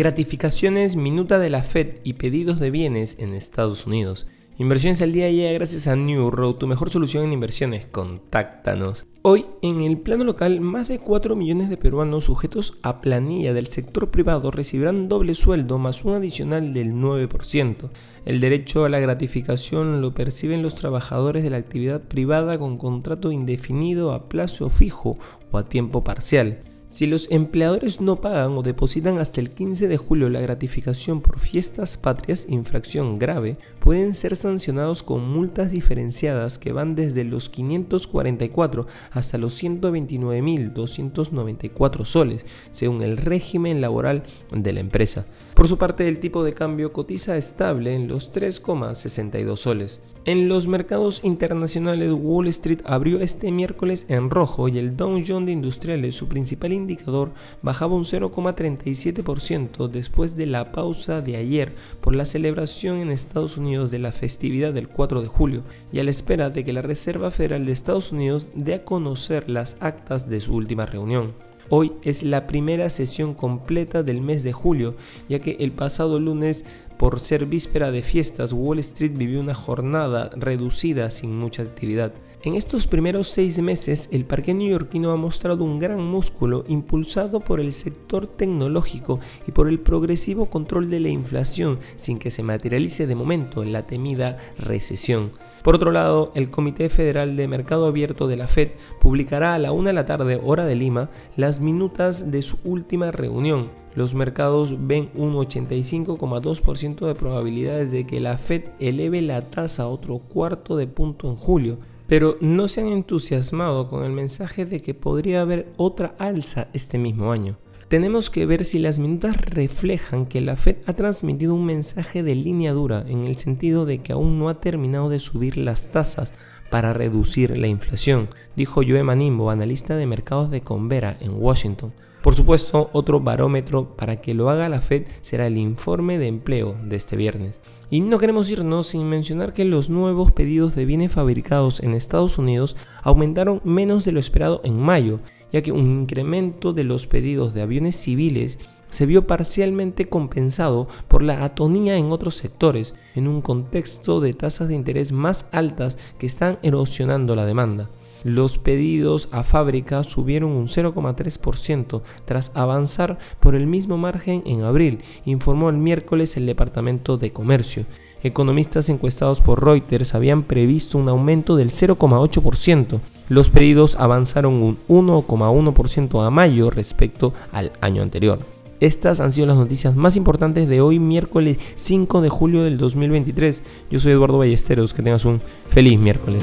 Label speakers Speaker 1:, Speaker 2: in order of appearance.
Speaker 1: Gratificaciones, minuta de la Fed y pedidos de bienes en Estados Unidos. Inversiones al día llega gracias a New Road, tu mejor solución en inversiones. Contáctanos. Hoy, en el plano local, más de 4 millones de peruanos sujetos a planilla del sector privado recibirán doble sueldo más un adicional del 9%. El derecho a la gratificación lo perciben los trabajadores de la actividad privada con contrato indefinido a plazo fijo o a tiempo parcial. Si los empleadores no pagan o depositan hasta el 15 de julio la gratificación por fiestas patrias, infracción grave, pueden ser sancionados con multas diferenciadas que van desde los 544 hasta los 129.294 soles, según el régimen laboral de la empresa. Por su parte, el tipo de cambio cotiza estable en los 3,62 soles. En los mercados internacionales, Wall Street abrió este miércoles en rojo y el Dow Jones de Industriales, su principal indicador, bajaba un 0,37% después de la pausa de ayer por la celebración en Estados Unidos de la festividad del 4 de julio y a la espera de que la Reserva Federal de Estados Unidos dé a conocer las actas de su última reunión. Hoy es la primera sesión completa del mes de julio, ya que el pasado lunes, por ser víspera de fiestas, Wall Street vivió una jornada reducida sin mucha actividad. En estos primeros seis meses, el parque neoyorquino ha mostrado un gran músculo impulsado por el sector tecnológico y por el progresivo control de la inflación, sin que se materialice de momento la temida recesión. Por otro lado, el Comité Federal de Mercado Abierto de la Fed publicará a la una de la tarde, hora de Lima, las minutas de su última reunión. Los mercados ven un 85,2% de probabilidades de que la Fed eleve la tasa a otro cuarto de punto en julio, pero no se han entusiasmado con el mensaje de que podría haber otra alza este mismo año tenemos que ver si las minutas reflejan que la Fed ha transmitido un mensaje de línea dura en el sentido de que aún no ha terminado de subir las tasas para reducir la inflación, dijo Joe Manimbo, analista de mercados de Convera en Washington. Por supuesto, otro barómetro para que lo haga la Fed será el informe de empleo de este viernes. Y no queremos irnos sin mencionar que los nuevos pedidos de bienes fabricados en Estados Unidos aumentaron menos de lo esperado en mayo ya que un incremento de los pedidos de aviones civiles se vio parcialmente compensado por la atonía en otros sectores, en un contexto de tasas de interés más altas que están erosionando la demanda. Los pedidos a fábrica subieron un 0,3% tras avanzar por el mismo margen en abril, informó el miércoles el Departamento de Comercio. Economistas encuestados por Reuters habían previsto un aumento del 0,8%. Los pedidos avanzaron un 1,1% a mayo respecto al año anterior. Estas han sido las noticias más importantes de hoy, miércoles 5 de julio del 2023. Yo soy Eduardo Ballesteros, que tengas un feliz miércoles.